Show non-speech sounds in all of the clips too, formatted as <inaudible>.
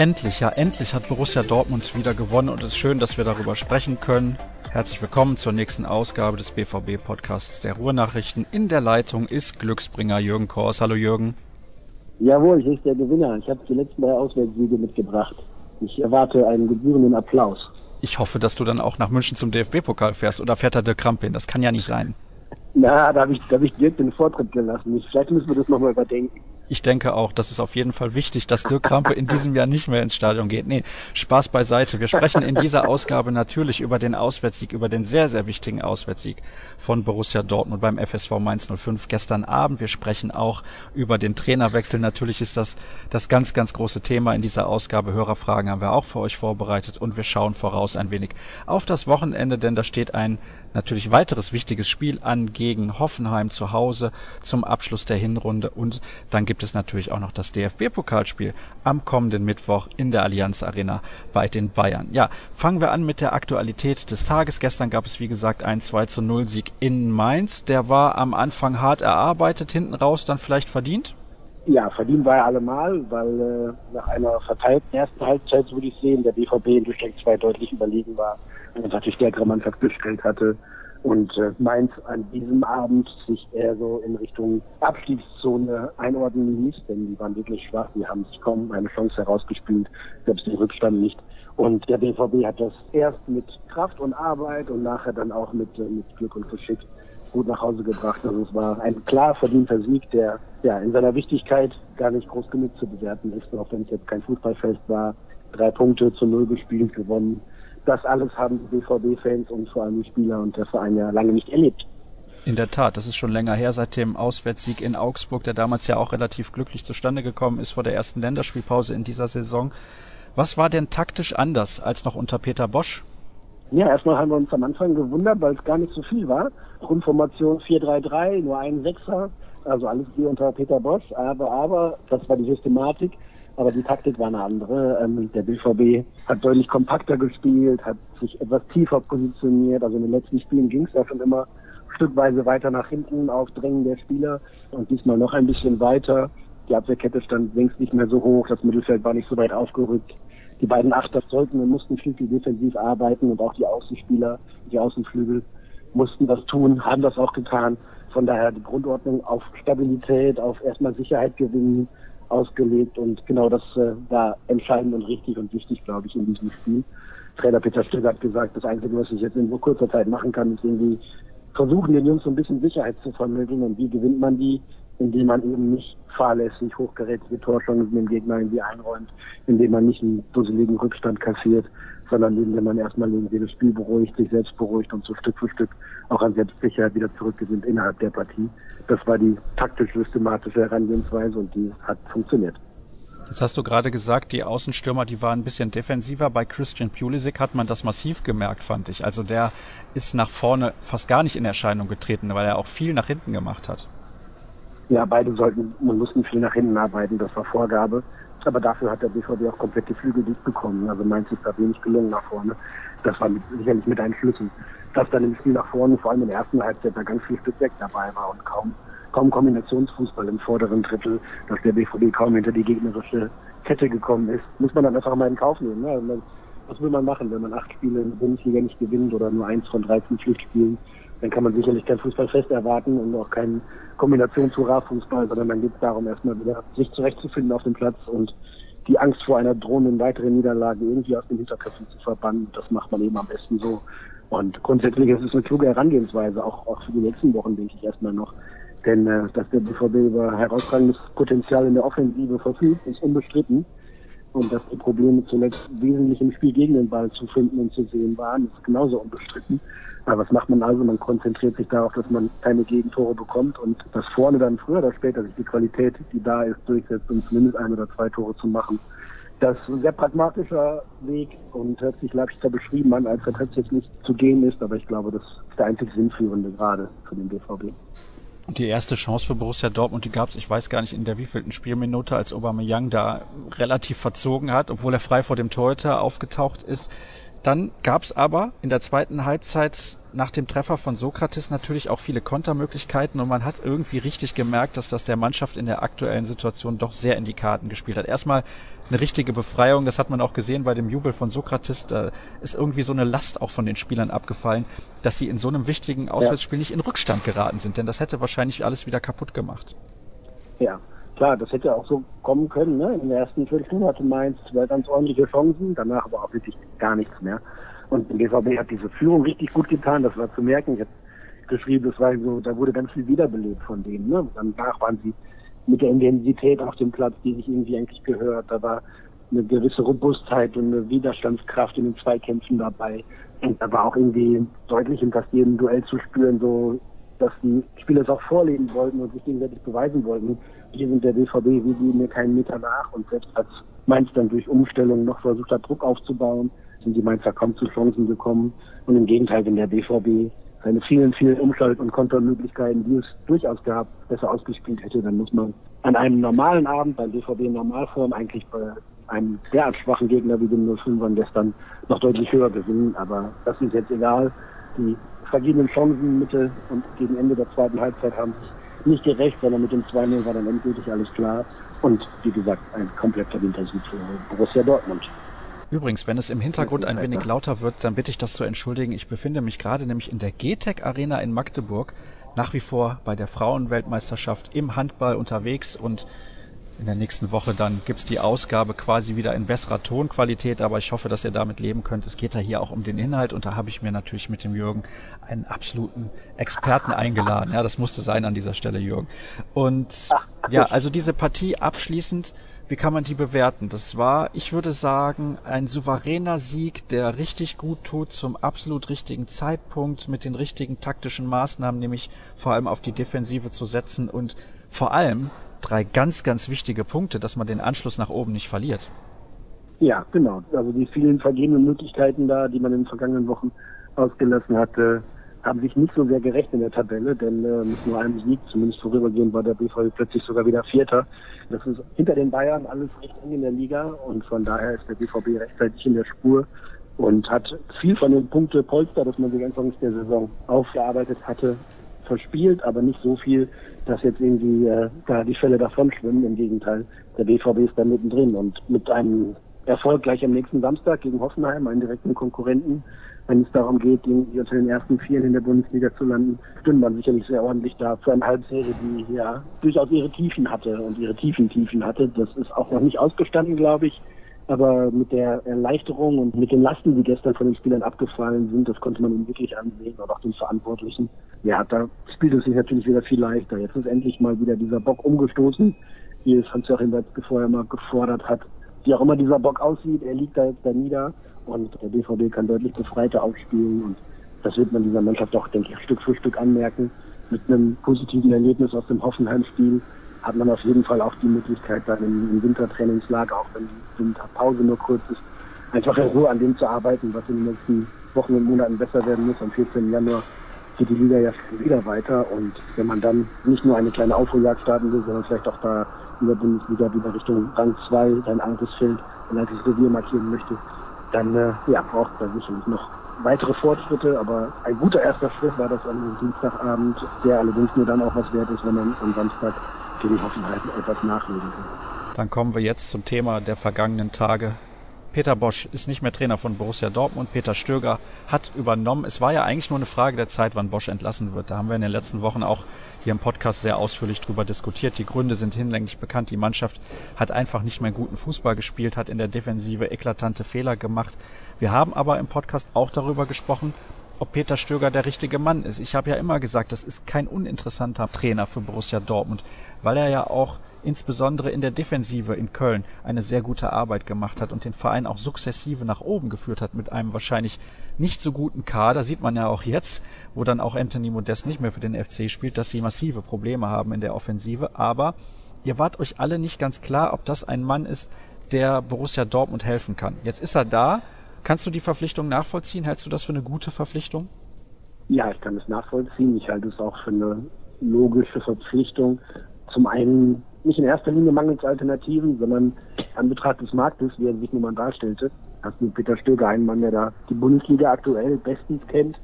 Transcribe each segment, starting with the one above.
Endlich, ja, endlich hat Borussia Dortmund wieder gewonnen und es ist schön, dass wir darüber sprechen können. Herzlich willkommen zur nächsten Ausgabe des BVB-Podcasts der Ruhrnachrichten. In der Leitung ist Glücksbringer Jürgen Kors. Hallo Jürgen. Jawohl, ich ist der Gewinner. Ich habe die letzten drei Auswärtssiege mitgebracht. Ich erwarte einen gebührenden Applaus. Ich hoffe, dass du dann auch nach München zum DFB-Pokal fährst oder fährt da der Kramp hin? Das kann ja nicht sein. Na, da habe ich, da hab ich Dirk den Vortritt gelassen. Vielleicht müssen wir das nochmal überdenken. Ich denke auch, das ist auf jeden Fall wichtig, dass Dirk Krampe in diesem Jahr nicht mehr ins Stadion geht. Nee, Spaß beiseite. Wir sprechen in dieser Ausgabe natürlich über den Auswärtssieg, über den sehr, sehr wichtigen Auswärtssieg von Borussia Dortmund beim FSV Mainz 05 gestern Abend. Wir sprechen auch über den Trainerwechsel. Natürlich ist das das ganz, ganz große Thema in dieser Ausgabe. Hörerfragen haben wir auch für euch vorbereitet und wir schauen voraus ein wenig auf das Wochenende, denn da steht ein natürlich weiteres wichtiges Spiel an gegen Hoffenheim zu Hause zum Abschluss der Hinrunde und dann gibt es natürlich auch noch das DFB-Pokalspiel am kommenden Mittwoch in der Allianz Arena bei den Bayern. Ja, fangen wir an mit der Aktualität des Tages. Gestern gab es, wie gesagt, einen 2 zu 0 Sieg in Mainz. Der war am Anfang hart erarbeitet, hinten raus dann vielleicht verdient? Ja, verdient war er allemal, weil äh, nach einer verteilten ersten Halbzeit, würde ich sehen, der BVB in Durchgang 2 deutlich überlegen war und natürlich stärkere Mannschaft gestellt hatte und äh, Mainz an diesem Abend sich eher so in Richtung Abstiegszone einordnen ließ, denn die waren wirklich schwach, die haben sich kaum eine Chance herausgespielt, selbst den Rückstand nicht. Und der BVB hat das erst mit Kraft und Arbeit und nachher dann auch mit, äh, mit Glück und Geschick gut nach Hause gebracht. Also es war ein klar verdienter Sieg, der ja in seiner Wichtigkeit gar nicht groß genug zu bewerten ist, auch wenn es jetzt kein Fußballfest war. Drei Punkte zu null gespielt, gewonnen das alles haben die BVB-Fans und vor allem die Spieler und der Verein ja lange nicht erlebt. In der Tat, das ist schon länger her, seit dem Auswärtssieg in Augsburg, der damals ja auch relativ glücklich zustande gekommen ist vor der ersten Länderspielpause in dieser Saison. Was war denn taktisch anders als noch unter Peter Bosch? Ja, erstmal haben wir uns am Anfang gewundert, weil es gar nicht so viel war. Grundformation 4-3-3, nur ein Sechser, also alles wie unter Peter Bosch. Aber, aber, das war die Systematik aber die Taktik war eine andere. Ähm, der BVB hat deutlich kompakter gespielt, hat sich etwas tiefer positioniert. Also in den letzten Spielen ging es ja schon immer stückweise weiter nach hinten auf Drängen der Spieler und diesmal noch ein bisschen weiter. Die Abwehrkette stand längst nicht mehr so hoch, das Mittelfeld war nicht so weit aufgerückt. Die beiden Achter sollten und mussten viel, viel defensiv arbeiten und auch die Außenspieler, die Außenflügel mussten das tun, haben das auch getan. Von daher die Grundordnung auf Stabilität, auf erstmal Sicherheit gewinnen, ausgelegt und genau das äh, war entscheidend und richtig und wichtig, glaube ich, in diesem Spiel. Trainer Peter Stöger hat gesagt, das Einzige, was ich jetzt in so kurzer Zeit machen kann, ist irgendwie versuchen, den Jungs so ein bisschen Sicherheit zu vermitteln und wie gewinnt man die, indem man eben nicht fahrlässig hochgerätige Torchancen dem Gegner irgendwie einräumt, indem man nicht einen dusseligen Rückstand kassiert, sondern indem man erstmal irgendwie das Spiel beruhigt, sich selbst beruhigt und so Stück für Stück auch an Selbstsicherheit wieder zurückgewinnt innerhalb der Partie. Das war die taktisch-systematische Herangehensweise und die hat funktioniert. Jetzt hast du gerade gesagt, die Außenstürmer, die waren ein bisschen defensiver. Bei Christian Pulisic hat man das massiv gemerkt, fand ich. Also der ist nach vorne fast gar nicht in Erscheinung getreten, weil er auch viel nach hinten gemacht hat. Ja, beide sollten und mussten viel nach hinten arbeiten, das war Vorgabe. Aber dafür hat der BVB auch komplett die Flügel dicht bekommen. Also Mainz ist da wenig gelungen nach vorne. Das war mit, sicherlich mit einem Schlüssel. Dass dann im Spiel nach vorne, vor allem in der ersten Halbzeit, da ganz viel Stück weg dabei war und kaum, kaum Kombinationsfußball im vorderen Drittel, dass der BVB kaum hinter die gegnerische Kette gekommen ist, muss man dann einfach mal in Kauf nehmen. Ne? Also was will man machen, wenn man acht Spiele in der Bundesliga nicht gewinnt oder nur eins von 13 Pflichtspielen? Dann kann man sicherlich kein Fußballfest erwarten und auch keinen Kombination zu Fußball, sondern dann geht es darum, erstmal wieder sich zurechtzufinden auf dem Platz und die Angst vor einer drohenden weiteren Niederlage irgendwie aus den Hinterköpfen zu verbannen. Das macht man eben am besten so. Und grundsätzlich ist es eine kluge Herangehensweise, auch, auch für die nächsten Wochen, denke ich erstmal noch. Denn äh, dass der BVB über herausragendes Potenzial in der Offensive verfügt, ist unbestritten. Und dass die Probleme zuletzt wesentlich im Spiel gegen den Ball zu finden und zu sehen waren, ist genauso unbestritten. Aber was macht man also? Man konzentriert sich darauf, dass man keine Gegentore bekommt und dass vorne dann früher oder später sich die Qualität, die da ist, durchsetzt, um zumindest ein oder zwei Tore zu machen. Das ist ein sehr pragmatischer Weg und hört sich leichter beschrieben an, als er tatsächlich zu gehen ist. Aber ich glaube, das ist der einzig Sinnführende gerade für den BVB. Die erste Chance für Borussia Dortmund, die gab es, ich weiß gar nicht in der wievielten Spielminute, als Aubameyang da relativ verzogen hat, obwohl er frei vor dem Torhüter aufgetaucht ist Dann gab es aber in der zweiten Halbzeit nach dem Treffer von Sokrates natürlich auch viele Kontermöglichkeiten und man hat irgendwie richtig gemerkt, dass das der Mannschaft in der aktuellen Situation doch sehr in die Karten gespielt hat. Erstmal eine richtige Befreiung, das hat man auch gesehen bei dem Jubel von Sokrates, da ist irgendwie so eine Last auch von den Spielern abgefallen, dass sie in so einem wichtigen Auswärtsspiel nicht in Rückstand geraten sind, denn das hätte wahrscheinlich alles wieder kaputt gemacht. Ja, klar, das hätte auch so kommen können. Ne? In der ersten Viertelstunde hatte Mainz zwei ganz ordentliche Chancen, danach aber auch wirklich gar nichts mehr. Und der BVB hat diese Führung richtig gut getan, das war zu merken. Ich habe geschrieben, das war so, da wurde ganz viel wiederbelebt von denen. Ne? Danach waren sie mit der Intensität auf dem Platz, die sich irgendwie eigentlich gehört. Da war eine gewisse Robustheit und eine Widerstandskraft in den Zweikämpfen dabei. Und da war auch irgendwie deutlich in fast jedem Duell zu spüren, so dass die Spieler es auch vorleben wollten und sich gegenseitig beweisen wollten. Hier sind der BVB, wir geben mir keinen Meter nach und selbst als Mainz dann durch Umstellungen noch versucht hat, Druck aufzubauen, sind die Mainzer kaum zu Chancen gekommen. Und im Gegenteil, wenn der BVB seine vielen, vielen Umschalt- und Kontermöglichkeiten, die es durchaus gab, besser ausgespielt hätte, dann muss man an einem normalen Abend beim BVB in Normalform eigentlich bei einem derart schwachen Gegner wie dem 05ern gestern noch deutlich höher gewinnen. Aber das ist jetzt egal. Die vergebenen Chancen Mitte und gegen Ende der zweiten Halbzeit haben sich nicht gerecht, sondern mit dem 2-0 war dann endgültig alles klar. Und wie gesagt, ein komplett verdienter Sieg für Borussia Dortmund. Übrigens, wenn es im Hintergrund ein wenig lauter wird, dann bitte ich das zu entschuldigen. Ich befinde mich gerade nämlich in der GTEC Arena in Magdeburg, nach wie vor bei der Frauenweltmeisterschaft im Handball unterwegs und in der nächsten Woche dann gibt's die Ausgabe quasi wieder in besserer Tonqualität, aber ich hoffe, dass ihr damit leben könnt. Es geht ja hier auch um den Inhalt und da habe ich mir natürlich mit dem Jürgen einen absoluten Experten eingeladen. Ja, das musste sein an dieser Stelle, Jürgen. Und ja, also diese Partie abschließend, wie kann man die bewerten? Das war, ich würde sagen, ein souveräner Sieg, der richtig gut tut zum absolut richtigen Zeitpunkt mit den richtigen taktischen Maßnahmen, nämlich vor allem auf die Defensive zu setzen und vor allem drei ganz, ganz wichtige Punkte, dass man den Anschluss nach oben nicht verliert. Ja, genau. Also die vielen vergebenen Möglichkeiten da, die man in den vergangenen Wochen ausgelassen hatte, haben sich nicht so sehr gerecht in der Tabelle, denn äh, mit nur einem Sieg, zumindest vorübergehend, war der BVB plötzlich sogar wieder Vierter. Das ist hinter den Bayern alles recht eng in der Liga und von daher ist der BVB rechtzeitig in der Spur und hat viel von den Punkte Polster, das man sich Anfangs der Saison aufgearbeitet hatte, verspielt, aber nicht so viel, dass jetzt irgendwie äh, da die Fälle davon schwimmen. Im Gegenteil, der BVB ist da mittendrin und mit einem Erfolg gleich am nächsten Samstag gegen Hoffenheim, einen direkten Konkurrenten, wenn es darum geht, irgendwie unter den ersten Vieren in der Bundesliga zu landen, stünde man sicherlich sehr ordentlich da für eine Halbserie, die ja durchaus ihre Tiefen hatte und ihre tiefen Tiefen hatte. Das ist auch noch nicht ausgestanden, glaube ich. Aber mit der Erleichterung und mit den Lasten, die gestern von den Spielern abgefallen sind, das konnte man ihm wirklich ansehen und auch den Verantwortlichen. Ja, da spielt es sich natürlich wieder viel leichter. Jetzt ist endlich mal wieder dieser Bock umgestoßen, wie es Hans-Joachim Watzke vorher mal gefordert hat. Wie auch immer dieser Bock aussieht, er liegt da jetzt da nieder und der BVB kann deutlich befreiter aufspielen und das wird man dieser Mannschaft auch, denke ich, Stück für Stück anmerken. Mit einem positiven Erlebnis aus dem Hoffenheim-Spiel hat man auf jeden Fall auch die Möglichkeit, dann im, im Wintertrainingslager, auch wenn die Winterpause nur kurz ist, einfach in Ruhe an dem zu arbeiten, was in den nächsten Wochen und Monaten besser werden muss. Am 14. Januar geht die Liga ja wieder weiter und wenn man dann nicht nur eine kleine Aufholjagd starten will, sondern vielleicht auch da in der Bundesliga wieder Richtung Rang 2 sein altes Feld, ein altes Revier markieren möchte, dann äh, ja, braucht man sicherlich noch weitere Fortschritte, aber ein guter erster Schritt war das an Dienstagabend, der allerdings nur dann auch was wert ist, wenn man am Samstag gegen Hoffenheim etwas nachlegen kann. Dann kommen wir jetzt zum Thema der vergangenen Tage. Peter Bosch ist nicht mehr Trainer von Borussia Dortmund. Peter Stöger hat übernommen. Es war ja eigentlich nur eine Frage der Zeit, wann Bosch entlassen wird. Da haben wir in den letzten Wochen auch hier im Podcast sehr ausführlich drüber diskutiert. Die Gründe sind hinlänglich bekannt. Die Mannschaft hat einfach nicht mehr guten Fußball gespielt, hat in der Defensive eklatante Fehler gemacht. Wir haben aber im Podcast auch darüber gesprochen, ob Peter Stöger der richtige Mann ist. Ich habe ja immer gesagt, das ist kein uninteressanter Trainer für Borussia Dortmund, weil er ja auch insbesondere in der Defensive in Köln eine sehr gute Arbeit gemacht hat und den Verein auch sukzessive nach oben geführt hat mit einem wahrscheinlich nicht so guten Kader. Sieht man ja auch jetzt, wo dann auch Anthony Modest nicht mehr für den FC spielt, dass sie massive Probleme haben in der Offensive. Aber ihr wart euch alle nicht ganz klar, ob das ein Mann ist, der Borussia Dortmund helfen kann. Jetzt ist er da Kannst du die Verpflichtung nachvollziehen? Hältst du das für eine gute Verpflichtung? Ja, ich kann es nachvollziehen. Ich halte es auch für eine logische Verpflichtung. Zum einen nicht in erster Linie mangels Alternativen, sondern an Betracht des Marktes, wie er sich nun mal darstellte. Hast du Peter Stöger, einen Mann, der da die Bundesliga aktuell bestens kennt,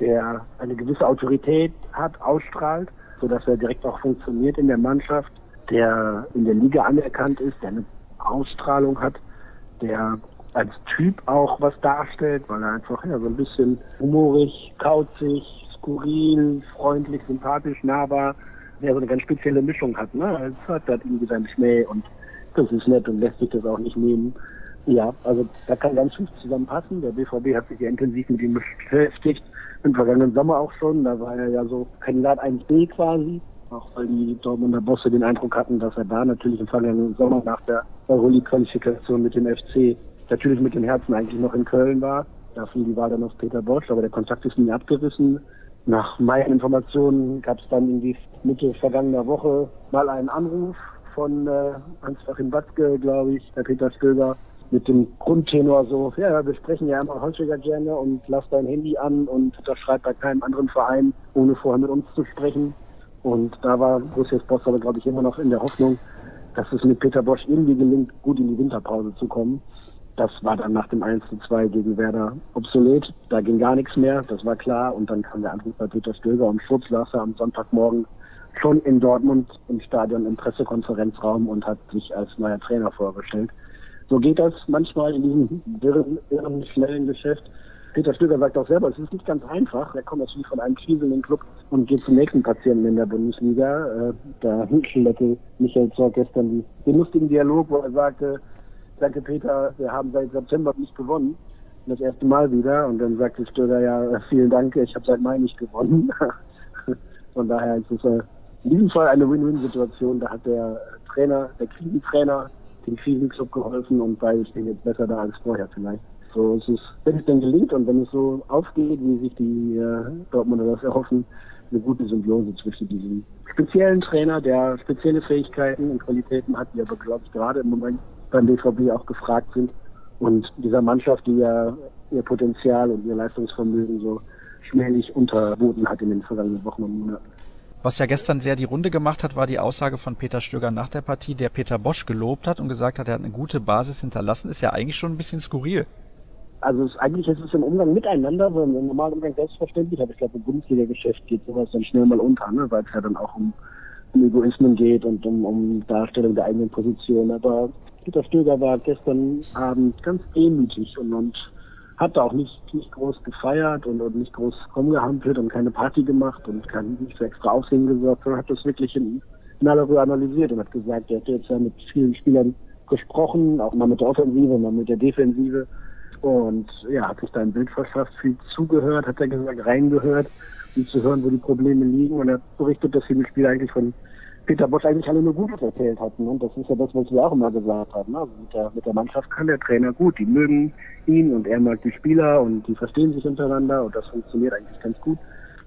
der eine gewisse Autorität hat, ausstrahlt, sodass er direkt auch funktioniert in der Mannschaft, der in der Liga anerkannt ist, der eine Ausstrahlung hat, der als Typ auch was darstellt, weil er einfach ja, so ein bisschen humorig, kauzig, skurril, freundlich, sympathisch, nahbar, der so eine ganz spezielle Mischung hat. Ne? Es hat halt irgendwie seinen Schmäh und das ist nett und lässt sich das auch nicht nehmen. Ja, also da kann ganz viel zusammenpassen. Der BVB hat sich ja intensiv mit ihm beschäftigt. Im vergangenen Sommer auch schon. Da war er ja so Kandidat 1b quasi. Auch weil die Dortmunder Bosse den Eindruck hatten, dass er da natürlich im vergangenen Sommer nach der Euroleague-Qualifikation mit dem FC natürlich mit dem Herzen eigentlich noch in Köln war. Da fiel die Wahl dann auf Peter Bosch, aber der Kontakt ist nie abgerissen. Nach meinen Informationen gab es dann irgendwie Mitte vergangener Woche mal einen Anruf von äh, Hans-Joachim Watzke, glaube ich, der Peter Stöger, mit dem Grundtenor so, ja, wir sprechen ja immer häufiger gerne und lass dein Handy an und unterschreib bei keinem anderen Verein, ohne vorher mit uns zu sprechen. Und da war Borussia Sport aber, glaube ich, immer noch in der Hoffnung, dass es mit Peter Bosch irgendwie gelingt, gut in die Winterpause zu kommen. Das war dann nach dem 1 zu 2 gegen Werder obsolet. Da ging gar nichts mehr, das war klar. Und dann kam der Anruf bei Peter Stöger und Schutz saß am Sonntagmorgen schon in Dortmund im Stadion im Pressekonferenzraum und hat sich als neuer Trainer vorgestellt. So geht das manchmal in diesem wirren, irren, schnellen Geschäft. Peter Stöger sagt auch selber, es ist nicht ganz einfach. Er kommt natürlich von einem kriselnden Club und geht zum nächsten Patienten in der Bundesliga. Äh, da schilderte Michael Zorg gestern den lustigen Dialog, wo er sagte, danke Peter, wir haben seit September nicht gewonnen. Das erste Mal wieder. Und dann sagte Stöger, ja, vielen Dank, ich habe seit Mai nicht gewonnen. <laughs> Von daher ist es äh, in diesem Fall eine Win-Win-Situation. Da hat der Trainer, der Krisentrainer, dem Krisenclub geholfen und beide stehen jetzt besser da als vorher vielleicht. So ist es, wenn es denn gelingt und wenn es so aufgeht, wie sich die äh, Dortmunder das erhoffen, eine gute Symbiose zwischen diesem speziellen Trainer, der spezielle Fähigkeiten und Qualitäten hat, die aber, glaube ich, gerade im Moment beim BVB auch gefragt sind. Und dieser Mannschaft, die ja ihr Potenzial und ihr Leistungsvermögen so schmählich unterboten hat in den vergangenen Wochen und Monaten. Was ja gestern sehr die Runde gemacht hat, war die Aussage von Peter Stöger nach der Partie, der Peter Bosch gelobt hat und gesagt hat, er hat eine gute Basis hinterlassen, ist ja eigentlich schon ein bisschen skurril. Also es, eigentlich ist es im Umgang miteinander, so im normalen Umgang selbstverständlich, aber ich glaube im Bundesliga-Geschäft geht sowas dann schnell mal unter, ne? weil es ja dann auch um, um Egoismen geht und um, um Darstellung der eigenen Position. Aber Peter Stöger war gestern Abend ganz demütig und, und hat auch nicht, nicht groß gefeiert und, und nicht groß rumgehampelt und keine Party gemacht und kein, nicht für extra Aufsehen gesorgt, sondern hat das wirklich in, in aller Ruhe analysiert und hat gesagt, er hätte jetzt ja mit vielen Spielern gesprochen, auch mal mit der Offensive, mal mit der Defensive. Und ja, hat sich da ein Bild verschafft, viel zugehört, hat er gesagt, reingehört, um zu hören, wo die Probleme liegen. Und er hat berichtet, dass viele Spieler eigentlich von Peter Bosch eigentlich alle nur Gutes erzählt hatten. Und das ist ja das, was wir auch immer gesagt haben. Also mit, der, mit der Mannschaft kann der Trainer gut. Die mögen ihn und er mag die Spieler und die verstehen sich untereinander und das funktioniert eigentlich ganz gut.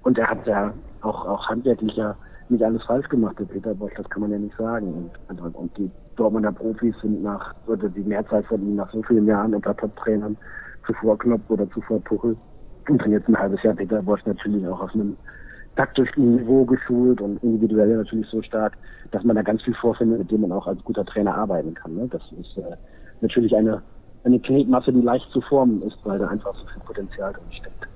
Und er hat ja auch, auch handwerklich ja nicht alles falsch gemacht, der Peter Bosch, das kann man ja nicht sagen. Und, also, und die Dortmunder Profis sind nach, oder die Mehrzahl von ihnen nach so vielen Jahren unter Top-Trainern, zuvor Knopf oder zuvor Tuchel, und dann jetzt ein halbes Jahr Peter Bosch natürlich auch auf einem taktischen Niveau geschult und individuell natürlich so stark, dass man da ganz viel vorfindet, mit dem man auch als guter Trainer arbeiten kann. Ne? Das ist äh, natürlich eine, eine Knetmasse, die leicht zu formen ist, weil da einfach so viel Potenzial drin steckt.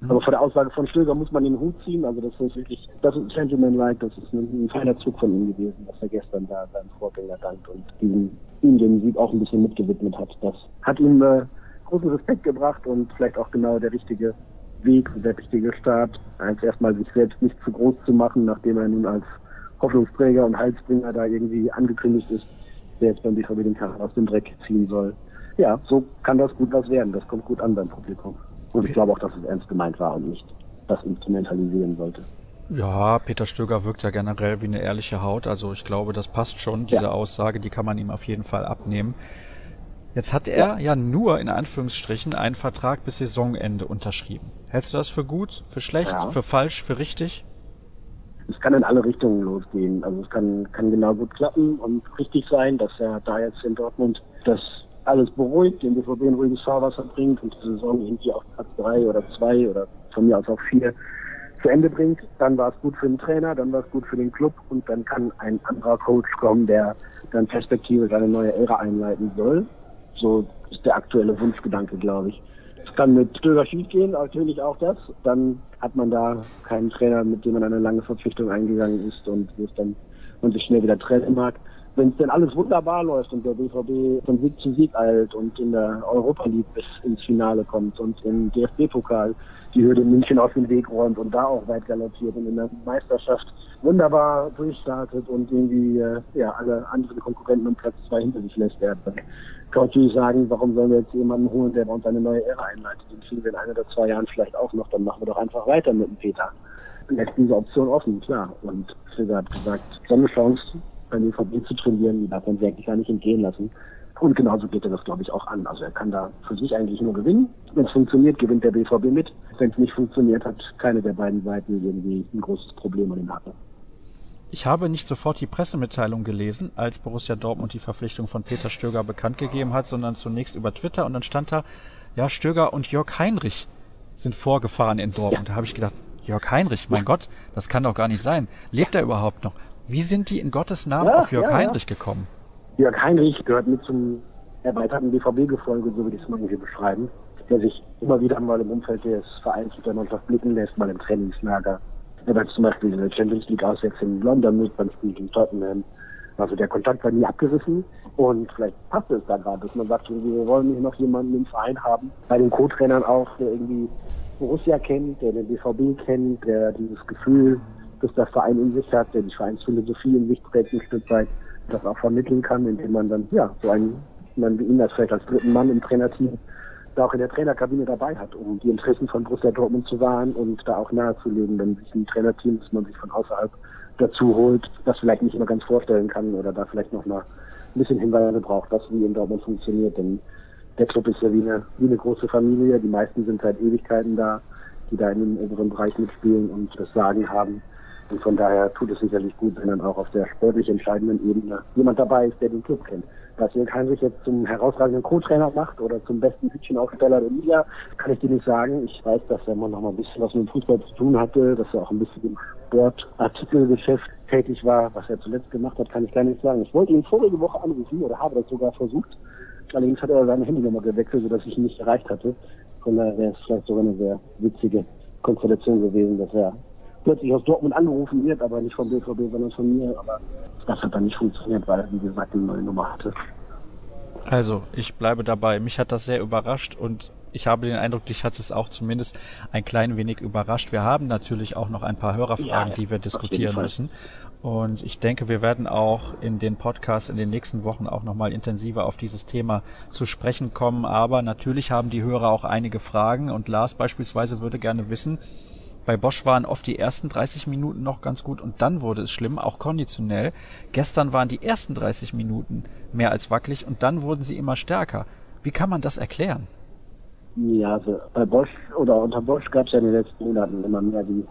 Mhm. Aber vor der Aussage von Stöger muss man den Hut ziehen. Also das ist wirklich, das ist Gentleman-like, das ist ein, ein, feiner Zug von ihm gewesen, dass er gestern da seinem Vorgänger dankt und ihm, ihm den Sieg auch ein bisschen mitgewidmet hat. Das hat ihm äh, großen Respekt gebracht und vielleicht auch genau der richtige Weg und der richtige Start, als erstmal sich selbst nicht zu groß zu machen, nachdem er nun als Hoffnungsträger und Heilsbringer da irgendwie angekündigt ist, der jetzt beim BVB den Karren aus dem Dreck ziehen soll. Ja, so kann das gut was werden. Das kommt gut an beim Publikum. Und ich glaube auch, dass es ernst gemeint war und nicht das instrumentalisieren sollte. Ja, Peter Stöger wirkt ja generell wie eine ehrliche Haut. Also ich glaube, das passt schon, diese ja. Aussage, die kann man ihm auf jeden Fall abnehmen. Jetzt hat er ja. ja nur in Anführungsstrichen einen Vertrag bis Saisonende unterschrieben. Hältst du das für gut, für schlecht, ja. für falsch, für richtig? Es kann in alle Richtungen losgehen. Also es kann, kann genau gut klappen und richtig sein, dass er da jetzt in Dortmund das alles beruhigt, den BVB ein ruhiges Fahrwasser bringt und die Saison irgendwie auf Platz drei oder zwei oder von mir aus auch vier zu Ende bringt, dann war es gut für den Trainer, dann war es gut für den Club und dann kann ein anderer Coach kommen, der dann perspektivisch eine neue Ära einleiten soll. So ist der aktuelle Wunschgedanke, glaube ich. Es kann mit Stöger schief gehen, natürlich auch das. Dann hat man da keinen Trainer, mit dem man eine lange Verpflichtung eingegangen ist und wo es dann man sich schnell wieder trennen mag wenn es denn alles wunderbar läuft und der BVB von Sieg zu Sieg eilt und in der Europa League bis ins Finale kommt und im DFB-Pokal die Hürde München aus dem Weg räumt und da auch weit galoppiert und in der Meisterschaft wunderbar durchstartet und irgendwie äh, ja, alle anderen Konkurrenten um Platz zwei hinter sich lässt, werden. Dann kann natürlich sagen, warum sollen wir jetzt jemanden holen, der bei uns eine neue Ära einleitet? Den kriegen wir in ein oder zwei Jahren vielleicht auch noch, dann machen wir doch einfach weiter mit dem Peter. Lässt diese Option offen, klar. Und Silber hat gesagt, so eine Chance beim BVB zu trainieren, die darf man sich eigentlich gar nicht entgehen lassen. Und genauso geht er das, glaube ich, auch an. Also er kann da für sich eigentlich nur gewinnen. Wenn es funktioniert, gewinnt der BVB mit. Wenn es nicht funktioniert, hat keine der beiden Seiten irgendwie ein großes Problem an den Haken. Ich habe nicht sofort die Pressemitteilung gelesen, als Borussia Dortmund die Verpflichtung von Peter Stöger bekannt gegeben hat, sondern zunächst über Twitter und dann stand da, ja, Stöger und Jörg Heinrich sind vorgefahren in Dortmund. Ja. Da habe ich gedacht, Jörg Heinrich, mein ja. Gott, das kann doch gar nicht sein. Lebt er überhaupt noch? Wie sind die in Gottes Namen ja, auf Jörg Heinrich gekommen? Jörg Heinrich gehört mit zum erweiterten BVB-Gefolge, so würde ich es mal irgendwie beschreiben, der sich immer wieder mal im Umfeld des Vereins und der Mannschaft blicken lässt, mal im Trainingslager. Er war zum Beispiel in der Champions League auswechseln in London mit beim Spiel gegen Tottenham. Also der Kontakt war nie abgerissen und vielleicht passt es da gerade, dass man sagt, wir wollen hier noch jemanden im Verein haben, bei den Co-Trainern auch, der irgendwie Borussia kennt, der den BVB kennt, der dieses Gefühl dass der Verein in sich hat, der die Vereinsphilosophie in sich trägt, ein Stück weit das auch vermitteln kann, indem man dann, ja, so einen, man wie ihn als vielleicht als dritten Mann im Trainerteam da auch in der Trainerkabine dabei hat, um die Interessen von Borussia Dortmund zu wahren und da auch nahezulegen, wenn sich ein Trainerteam, das man sich von außerhalb dazu holt, das vielleicht nicht immer ganz vorstellen kann oder da vielleicht noch mal ein bisschen Hinweise braucht, was wie in Dortmund funktioniert, denn der Club ist ja wie eine, wie eine große Familie, die meisten sind seit Ewigkeiten da, die da in dem oberen Bereich mitspielen und das Sagen haben. Und von daher tut es sicherlich gut, wenn dann auch auf der sportlich entscheidenden Ebene jemand dabei ist, der den Club kennt. Dass Jörg Heinrich jetzt zum herausragenden Co-Trainer macht oder zum besten Hütchenaufsteller der Liga, kann ich dir nicht sagen. Ich weiß, dass er immer noch mal ein bisschen was mit dem Fußball zu tun hatte, dass er auch ein bisschen im Sportartikelgeschäft tätig war. Was er zuletzt gemacht hat, kann ich gar nicht sagen. Ich wollte ihn vorige Woche anrufen oder habe das sogar versucht. Allerdings hat er seine Handynummer gewechselt, sodass ich ihn nicht erreicht hatte. Von daher wäre es vielleicht sogar eine sehr witzige Konstellation gewesen, dass er plötzlich aus Dortmund angerufen wird, aber nicht vom BVB, sondern von mir. Aber das hat dann nicht funktioniert, weil er, wie gesagt, eine neue Nummer hatte. Also, ich bleibe dabei. Mich hat das sehr überrascht und ich habe den Eindruck, dich hat es auch zumindest ein klein wenig überrascht. Wir haben natürlich auch noch ein paar Hörerfragen, ja, die wir diskutieren müssen. Und ich denke, wir werden auch in den Podcasts in den nächsten Wochen auch nochmal intensiver auf dieses Thema zu sprechen kommen. Aber natürlich haben die Hörer auch einige Fragen und Lars beispielsweise würde gerne wissen, bei Bosch waren oft die ersten 30 Minuten noch ganz gut und dann wurde es schlimm, auch konditionell. Gestern waren die ersten 30 Minuten mehr als wackelig und dann wurden sie immer stärker. Wie kann man das erklären? Ja, also bei Bosch oder unter Bosch gab es ja in den letzten Monaten immer mehr die,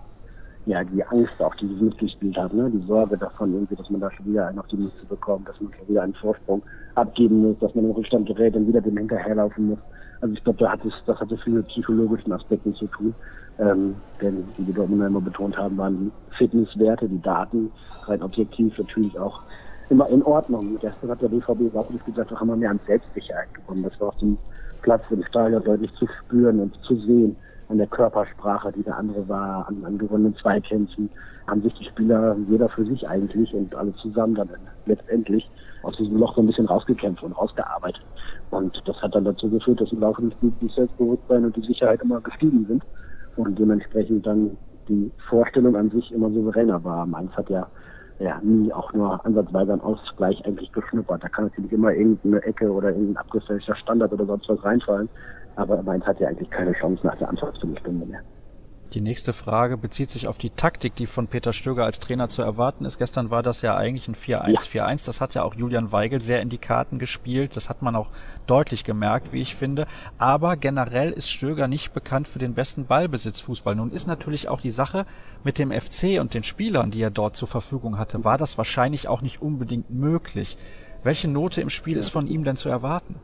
ja, die Angst, auch die mitgespielt hat, ne? die Sorge davon, irgendwie, dass man da schon wieder einen auf die Mütze bekommt, dass man schon wieder einen Vorsprung abgeben muss, dass man im Rückstand gerät und wieder dem hinterherlaufen muss. Also ich glaube, da hat es, das hatte viel mit psychologischen Aspekten zu tun. Ähm, denn, wie die Dortmunder immer betont haben, waren die Fitnesswerte, die Daten rein objektiv natürlich auch immer in Ordnung. Gestern hat der BVB wirklich gesagt, da haben wir mehr an Selbstsicherheit gewonnen. Das war auf dem Platz im Stadion deutlich zu spüren und zu sehen an der Körpersprache, die der andere war, an, an gewonnenen Zweikämpfen, haben sich die Spieler, jeder für sich eigentlich und alle zusammen dann letztendlich aus diesem Loch so ein bisschen rausgekämpft und rausgearbeitet. Und das hat dann dazu geführt, dass im Laufe des Spiels die Selbstbewusstsein und die Sicherheit immer gestiegen sind und dementsprechend dann die Vorstellung an sich immer souveräner war. Mainz hat ja, ja nie auch nur ansatzweise einen Ausgleich eigentlich geschnuppert. Da kann natürlich immer irgendeine Ecke oder irgendein abgefälschter Standard oder sonst was reinfallen. Aber Mainz hat ja eigentlich keine Chance nach der Anfangsviertelstunde mehr. Die nächste Frage bezieht sich auf die Taktik, die von Peter Stöger als Trainer zu erwarten ist. Gestern war das ja eigentlich ein 4-1-4-1. Ja. Das hat ja auch Julian Weigel sehr in die Karten gespielt. Das hat man auch deutlich gemerkt, wie ich finde. Aber generell ist Stöger nicht bekannt für den besten Ballbesitzfußball. Nun ist natürlich auch die Sache mit dem FC und den Spielern, die er dort zur Verfügung hatte, war das wahrscheinlich auch nicht unbedingt möglich. Welche Note im Spiel ist von ihm denn zu erwarten?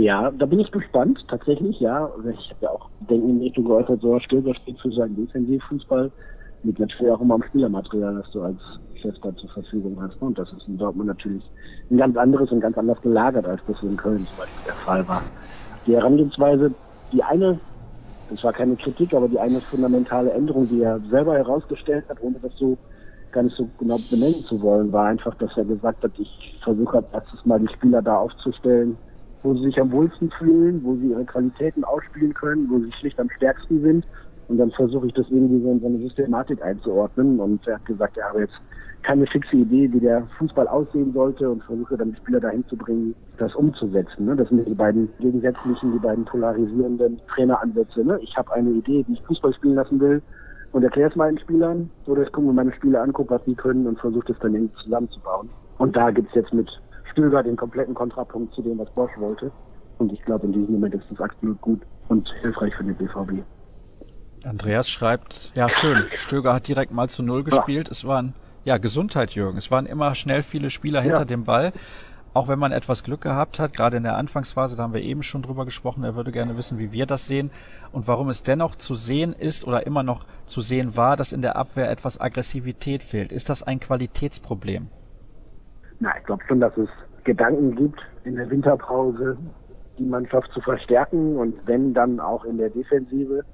Ja, da bin ich gespannt, tatsächlich, ja. Ich habe ja auch Denken in Richtung geäußert, so Stöger steht für seinen Defensivfußball. Mit natürlich auch immer am Spielermaterial, das du als Chef da zur Verfügung hast. Und das ist in Dortmund natürlich ein ganz anderes und ganz anders gelagert, als das in Köln zum Beispiel der Fall war. Die Herangehensweise, die eine, das war keine Kritik, aber die eine fundamentale Änderung, die er selber herausgestellt hat, ohne das so gar nicht so genau benennen zu wollen, war einfach, dass er gesagt hat, ich versuche als erstes mal die Spieler da aufzustellen, wo sie sich am wohlsten fühlen, wo sie ihre Qualitäten ausspielen können, wo sie schlicht am stärksten sind. Und dann versuche ich das irgendwie so in so eine Systematik einzuordnen. Und er hat gesagt, er habe jetzt keine fixe Idee, wie der Fußball aussehen sollte und versuche dann die Spieler dahin zu bringen, das umzusetzen. Ne? Das sind die beiden gegensätzlichen, die beiden polarisierenden Traineransätze. Ne? Ich habe eine Idee, wie ich Fußball spielen lassen will und erkläre es meinen Spielern oder ich gucke mir meine Spieler an, gucke, was die können und versuche das dann irgendwie zusammenzubauen. Und da gibt's jetzt mit Stöger den kompletten Kontrapunkt zu dem, was Bosch wollte. Und ich glaube, in diesem Moment ist das absolut gut und hilfreich für den BVB. Andreas schreibt, ja schön, <laughs> Stöger hat direkt mal zu Null gespielt. Ja. Es waren, ja, Gesundheit, Jürgen. Es waren immer schnell viele Spieler hinter ja. dem Ball. Auch wenn man etwas Glück gehabt hat, gerade in der Anfangsphase, da haben wir eben schon drüber gesprochen, er würde gerne wissen, wie wir das sehen und warum es dennoch zu sehen ist oder immer noch zu sehen war, dass in der Abwehr etwas Aggressivität fehlt. Ist das ein Qualitätsproblem? Na, ich glaube schon, dass es Gedanken gibt, in der Winterpause die Mannschaft zu verstärken und wenn dann auch in der Defensive.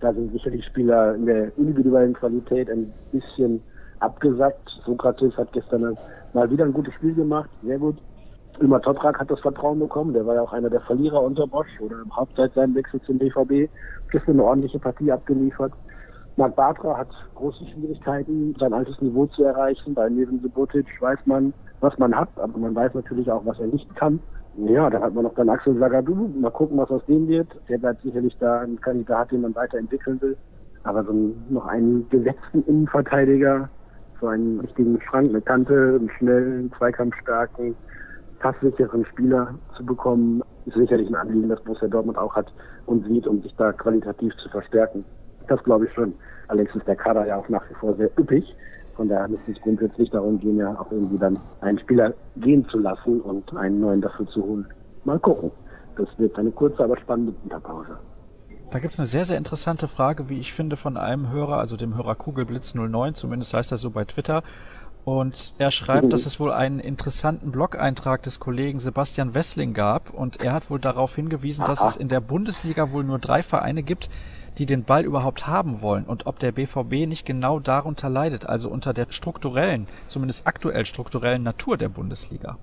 Da sind sicherlich Spieler in der individuellen Qualität ein bisschen abgesackt. Sokrates hat gestern mal wieder ein gutes Spiel gemacht, sehr gut. Ilmar Toprak hat das Vertrauen bekommen, der war ja auch einer der Verlierer unter Bosch oder im Hauptzeit seinem Wechsel zum BVB. Gestern eine ordentliche Partie abgeliefert. Marc Bartra hat große Schwierigkeiten, sein altes Niveau zu erreichen. Bei Neven Subotic weiß man, was man hat, aber man weiß natürlich auch, was er nicht kann. Ja, dann hat man noch dann Axel Sagadou. Mal gucken, was aus dem wird. Der bleibt sicherlich da ein Kandidat, den man weiterentwickeln will. Aber so noch einen gesetzten Innenverteidiger, so einen richtigen Schrank, eine Kante, einen schnellen, zweikampfstarken, passsicheren Spieler zu bekommen, ist sicherlich ein Anliegen, das Borussia Dortmund auch hat und sieht, um sich da qualitativ zu verstärken. Das glaube ich schon. Allerdings ist der Kader ja auch nach wie vor sehr üppig. Von daher müsste es grundsätzlich darum gehen, ja auch irgendwie dann einen Spieler gehen zu lassen und einen neuen dafür zu holen. Mal gucken. Das wird eine kurze, aber spannende Winterpause. Da gibt es eine sehr, sehr interessante Frage, wie ich finde, von einem Hörer, also dem Hörer Kugelblitz09, zumindest heißt er so bei Twitter. Und er schreibt, dass es wohl einen interessanten Blog-Eintrag des Kollegen Sebastian Wessling gab. Und er hat wohl darauf hingewiesen, dass es in der Bundesliga wohl nur drei Vereine gibt, die den Ball überhaupt haben wollen und ob der BVB nicht genau darunter leidet, also unter der strukturellen, zumindest aktuell strukturellen Natur der Bundesliga.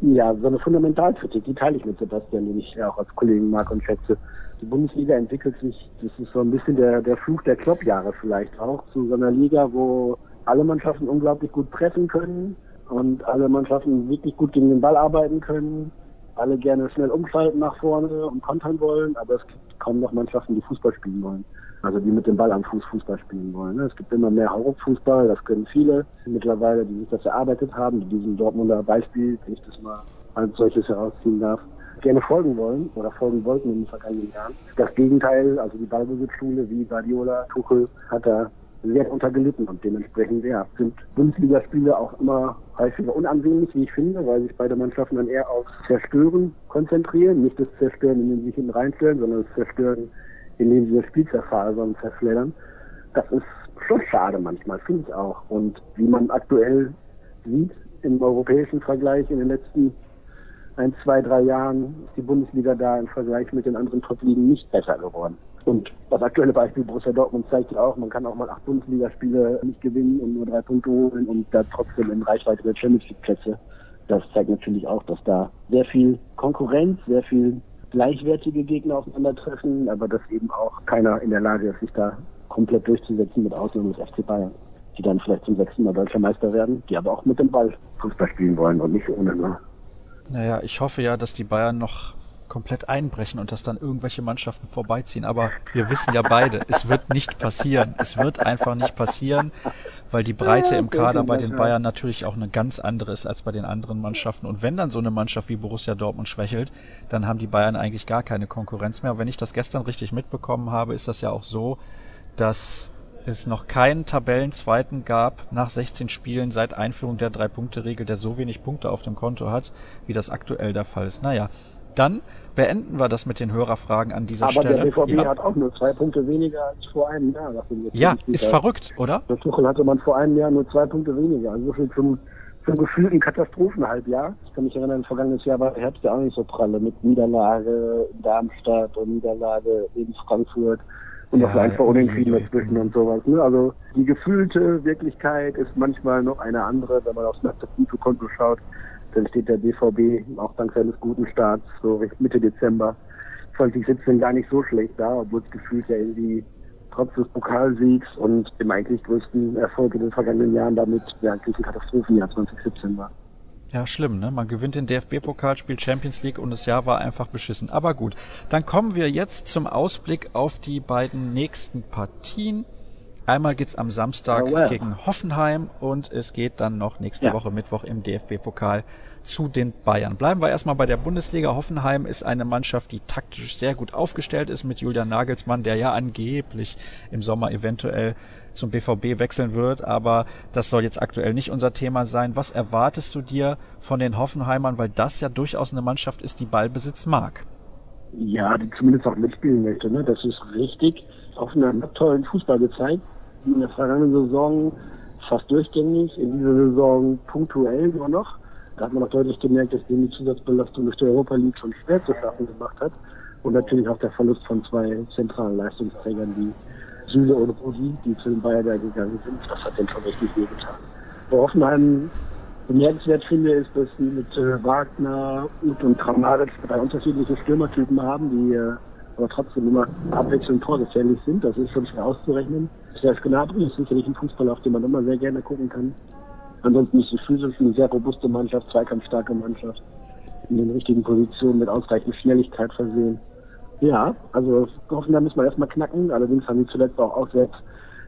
Ja, so eine Fundamentalkritik, die teile ich mit Sebastian, den ich auch als Kollegen mag und schätze. Die Bundesliga entwickelt sich, das ist so ein bisschen der, der Fluch der Kloppjahre vielleicht auch, zu so einer Liga, wo alle Mannschaften unglaublich gut treffen können und alle Mannschaften wirklich gut gegen den Ball arbeiten können, alle gerne schnell umschalten nach vorne und kontern wollen, aber es gibt kaum noch Mannschaften, die Fußball spielen wollen. Also die mit dem Ball am Fuß Fußball spielen wollen. Es gibt immer mehr Hauruck-Fußball, das können viele mittlerweile, die sich das erarbeitet haben, die diesem Dortmunder Beispiel, wenn ich das mal als solches herausziehen darf, gerne folgen wollen oder folgen wollten in den vergangenen Jahren. Das Gegenteil, also die Ballbesitzschule wie Guardiola, Tuchel, hat da sehr untergelitten und dementsprechend ja, sind Bundesligaspiele auch immer häufiger unansehnlich, wie ich finde, weil sich beide Mannschaften dann eher aufs Zerstören konzentrieren. Nicht das Zerstören, indem sie sich hinten reinstellen, sondern das Zerstören, indem sie das Spiel zerfasern und zerfleddern. Das ist schon schade manchmal, finde ich auch. Und wie man aktuell sieht im europäischen Vergleich in den letzten ein, zwei, drei Jahren ist die Bundesliga da im Vergleich mit den anderen Top-Ligen nicht besser geworden. Und das aktuelle Beispiel Borussia Dortmund zeigt ja auch, man kann auch mal acht Bundesligaspiele nicht gewinnen und nur drei Punkte holen und da trotzdem in Reichweite der Champions League Plätze. Das zeigt natürlich auch, dass da sehr viel Konkurrenz, sehr viel gleichwertige Gegner aufeinandertreffen, aber dass eben auch keiner in der Lage ist, sich da komplett durchzusetzen mit Ausnahme des FC Bayern, die dann vielleicht zum sechsten Mal deutscher Meister werden, die aber auch mit dem Ball Fußball spielen wollen und nicht ohne. Naja, ich hoffe ja, dass die Bayern noch komplett einbrechen und dass dann irgendwelche Mannschaften vorbeiziehen. Aber wir wissen ja beide, es wird nicht passieren. Es wird einfach nicht passieren, weil die Breite im Kader bei den Bayern natürlich auch eine ganz andere ist als bei den anderen Mannschaften. Und wenn dann so eine Mannschaft wie Borussia Dortmund schwächelt, dann haben die Bayern eigentlich gar keine Konkurrenz mehr. wenn ich das gestern richtig mitbekommen habe, ist das ja auch so, dass es noch keinen Tabellenzweiten gab nach 16 Spielen seit Einführung der Drei-Punkte-Regel, der so wenig Punkte auf dem Konto hat, wie das aktuell der Fall ist. Naja, Dann beenden wir das mit den Hörerfragen an dieser Aber Stelle. der BVB ja. hat auch nur zwei Punkte weniger als vor einem Jahr. ja, ist verrückt, oder? Bei Tuchel hatte man vor einem Jahr nur zwei Punkte weniger. Also so viel zum, zum gefühlten Katastrophenhalbjahr. Ich kann mich erinnern, vergangenes Jahr war der Herbst ja auch nicht so pralle mit Niederlage in Darmstadt und Niederlage in Frankfurt und Ja, noch so ein paar ui, Unentschieden dazwischen und sowas. Ne? Also die gefühlte Wirklichkeit ist manchmal noch eine andere, wenn man aufs nackte Konto schaut. Dann steht der BVB auch dank seines guten Starts so Mitte Dezember 2017 gar nicht so schlecht da, obwohl es gefühlt ja irgendwie trotz des Pokalsiegs und dem eigentlich größten Erfolg in den vergangenen Jahren damit eigentlich ein Katastrophenjahr 2017 war. Ja, schlimm, ne? Man gewinnt den DFB-Pokal, spielt Champions League und das Jahr war einfach beschissen. Aber gut, dann kommen wir jetzt zum Ausblick auf die beiden nächsten Partien. Einmal geht's am Samstag Oh, well. gegen Hoffenheim und es geht dann noch nächste Ja. Woche Mittwoch im DFB-Pokal zu den Bayern. Bleiben wir erstmal bei der Bundesliga. Hoffenheim ist eine Mannschaft, die taktisch sehr gut aufgestellt ist mit Julian Nagelsmann, der ja angeblich im Sommer eventuell zum BVB wechseln wird, aber das soll jetzt aktuell nicht unser Thema sein. Was erwartest du dir von den Hoffenheimern, weil das ja durchaus eine Mannschaft ist, die Ballbesitz mag? Ja, die zumindest auch mitspielen möchte, ne? Das ist richtig. Hoffenheim hat tollen Fußball gezeigt. In der vergangenen Saison fast durchgängig, in dieser Saison punktuell nur noch. Da hat man auch deutlich gemerkt, dass die Zusatzbelastung durch die Europa League schon schwer zu schaffen gemacht hat. Und natürlich auch der Verlust von zwei zentralen Leistungsträgern wie Süle und Rudi, die zu den Bayern gegangen sind. Das hat denen schon richtig wehgetan. Bei Hoffenheim bemerkenswert finde, ist, dass sie mit äh, Wagner, Uth und Kramaric drei unterschiedliche Stürmertypen haben, die äh, aber trotzdem immer abwechselnd torgefährlich sind. Das ist schon schwer auszurechnen. Serge Gnabry ist sicherlich ein Fußballer, auf den man immer sehr gerne gucken kann. Ansonsten ist sie physisch eine sehr robuste Mannschaft, zweikampfstarke Mannschaft, in den richtigen Positionen mit ausreichend Schnelligkeit versehen. Ja, also Hoffenheim müssen wir erstmal knacken. Allerdings haben die zuletzt auch auswärts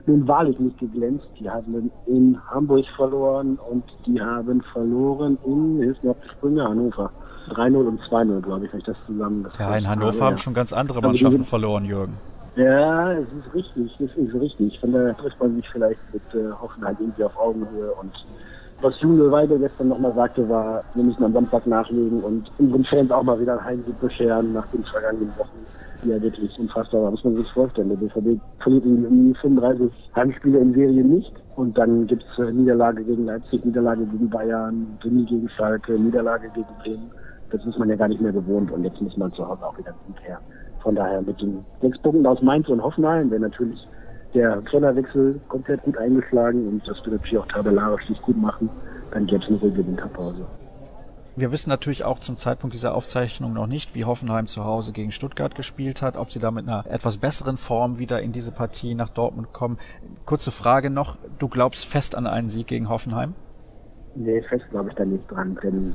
nun wahrlich nicht geglänzt. Die haben in Hamburg verloren und die haben verloren in, hilf mir auf die Sprünge, Hannover. 3-0 und 2-0, glaube ich, wenn ich das zusammen. Ja, in Hannover habe, haben ja. schon ganz andere die Mannschaften verloren, Jürgen. Ja, es ist richtig, das ist richtig. Von daher trifft man sich vielleicht mit äh, Hoffenheim irgendwie auf Augenhöhe. Und was Jule Weide gestern nochmal sagte, war, wir müssen am Samstag nachlegen und unseren Fans auch mal wieder einen Heimsieg bescheren nach den vergangenen Wochen, ja wirklich unfassbar war. Muss man sich vorstellen. Der BVB verliert in 35 Heimspiele in Serie nicht. Und dann gibt's äh, Niederlage gegen Leipzig, Niederlage gegen Bayern, Remis gegen Schalke, Niederlage gegen Bremen. Das ist man ja gar nicht mehr gewohnt und jetzt muss man zu Hause auch wieder Sieg her. Von daher mit den sechs Punkten aus Mainz und Hoffenheim wäre natürlich der Trainerwechsel komplett gut eingeschlagen und das würde natürlich auch tabellarisch nicht gut machen. Dann gäbe es eine ruhige Winterpause. Wir wissen natürlich auch zum Zeitpunkt dieser Aufzeichnung noch nicht, wie Hoffenheim zu Hause gegen Stuttgart gespielt hat, ob sie da mit einer etwas besseren Form wieder in diese Partie nach Dortmund kommen. Kurze Frage noch, du glaubst fest an einen Sieg gegen Hoffenheim? Nee, fest glaube ich da nicht dran, denn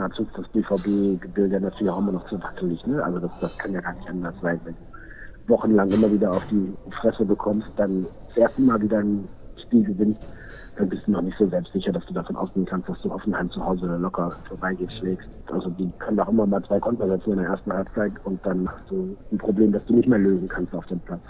dazu ist das BVB-Gebilde natürlich auch immer noch zu wackelig. Ne? Also das, das kann ja gar nicht anders sein, wenn du wochenlang immer wieder auf die Fresse bekommst, dann das erste Mal wieder ein Spiel gewinnst, dann bist du noch nicht so selbstsicher, dass du davon ausgehen kannst, dass du Hoffenheim zu Hause locker vorbeigeschlägst. Also die können doch immer mal zwei Konter setzen in der ersten Halbzeit und dann hast du ein Problem, das du nicht mehr lösen kannst auf dem Platz.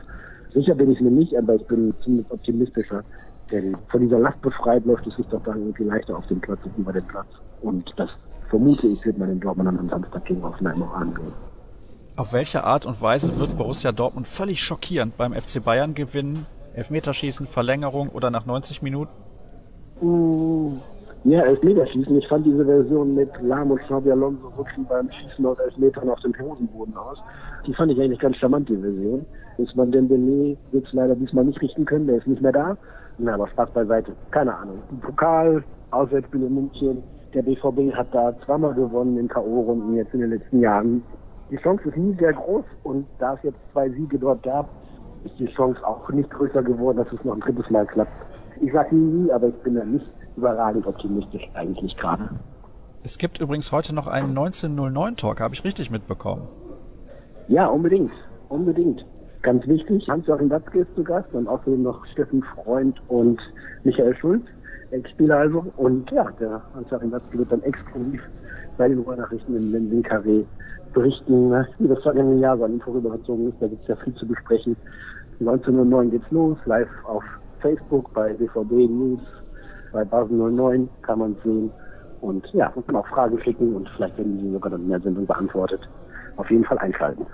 Sicher bin ich mir nicht, aber ich bin zumindest optimistischer. Denn von dieser Last befreit läuft es sich doch dann irgendwie leichter auf dem Platz als über den Platz. Und das vermute ich, wird man in Dortmund am Samstag gegen Hoffenheim auch angehen. Auf welche Art und Weise wird Borussia Dortmund völlig schockierend beim FC Bayern gewinnen? Elfmeterschießen, Verlängerung oder nach 90 Minuten? Mm, Ja, Elfmeterschießen. Ich fand diese Version mit Lahm und Xabi Alonso rutschen beim Schießen aus Elfmetern auf dem Hosenboden aus. Die fand ich eigentlich ganz charmant, die Version. Usman Dembele wird es leider diesmal nicht richten können, der ist nicht mehr da. Na, aber Spaß beiseite. Keine Ahnung. Pokal, Auswärtsspiel in München. Der BVB hat da zweimal gewonnen in K.O.-Runden jetzt in den letzten Jahren. Die Chance ist nie sehr groß und da es jetzt zwei Siege dort gab, ist die Chance auch nicht größer geworden, dass es noch ein drittes Mal klappt. Ich sage nie, nie, aber ich bin da nicht überragend optimistisch eigentlich gerade. Es gibt übrigens heute noch einen 1909-Talk, habe ich richtig mitbekommen. Ja, unbedingt. Unbedingt. Ganz wichtig, Hans-Joachim Watzke ist zu Gast und außerdem noch Steffen Freund und Michael Schulz, Ex-Spieler also. Und ja, der Hans-Joachim Watzke wird dann exklusiv bei den Ruhrnachrichten im Lending Carré berichten, wie das vergangene Jahr so an ihm vorübergezogen ist. Da gibt es ja viel zu besprechen. 1909 geht's los, live auf Facebook, bei BVB News, bei Basen 09 kann man sehen. Und ja, man kann auch Fragen klicken und vielleicht werden die sogar dann in der Sendung beantwortet. Auf jeden Fall einschalten.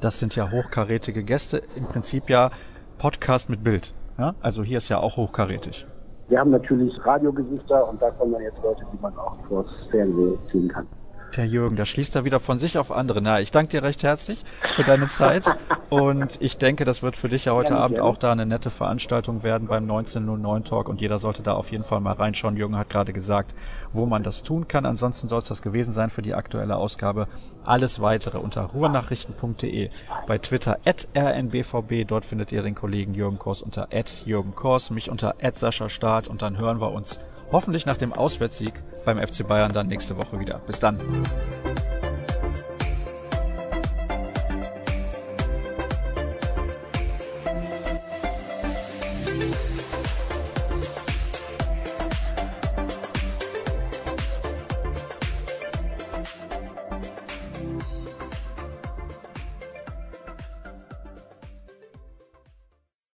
Das sind ja hochkarätige Gäste, im Prinzip ja Podcast mit Bild. Ja? Also hier ist ja auch hochkarätig. Wir haben natürlich Radiogesichter und da kommen dann jetzt Leute, die man auch vors Fernsehen ziehen kann. Der Jürgen, da schließt er wieder von sich auf andere. Na, ich danke dir recht herzlich für deine Zeit und ich denke, das wird für dich ja heute Abend auch da eine nette Veranstaltung werden beim 1909 Talk und jeder sollte da auf jeden Fall mal reinschauen. Jürgen hat gerade gesagt, wo man das tun kann. Ansonsten soll es das gewesen sein für die aktuelle Ausgabe. Alles weitere unter ruhrnachrichten.de, bei Twitter at rnbvb, dort findet ihr den Kollegen Jürgen Kors unter at Jürgen Kors, mich unter at Sascha Staat und dann hören wir uns hoffentlich nach dem Auswärtssieg beim FC Bayern dann nächste Woche wieder. Bis dann.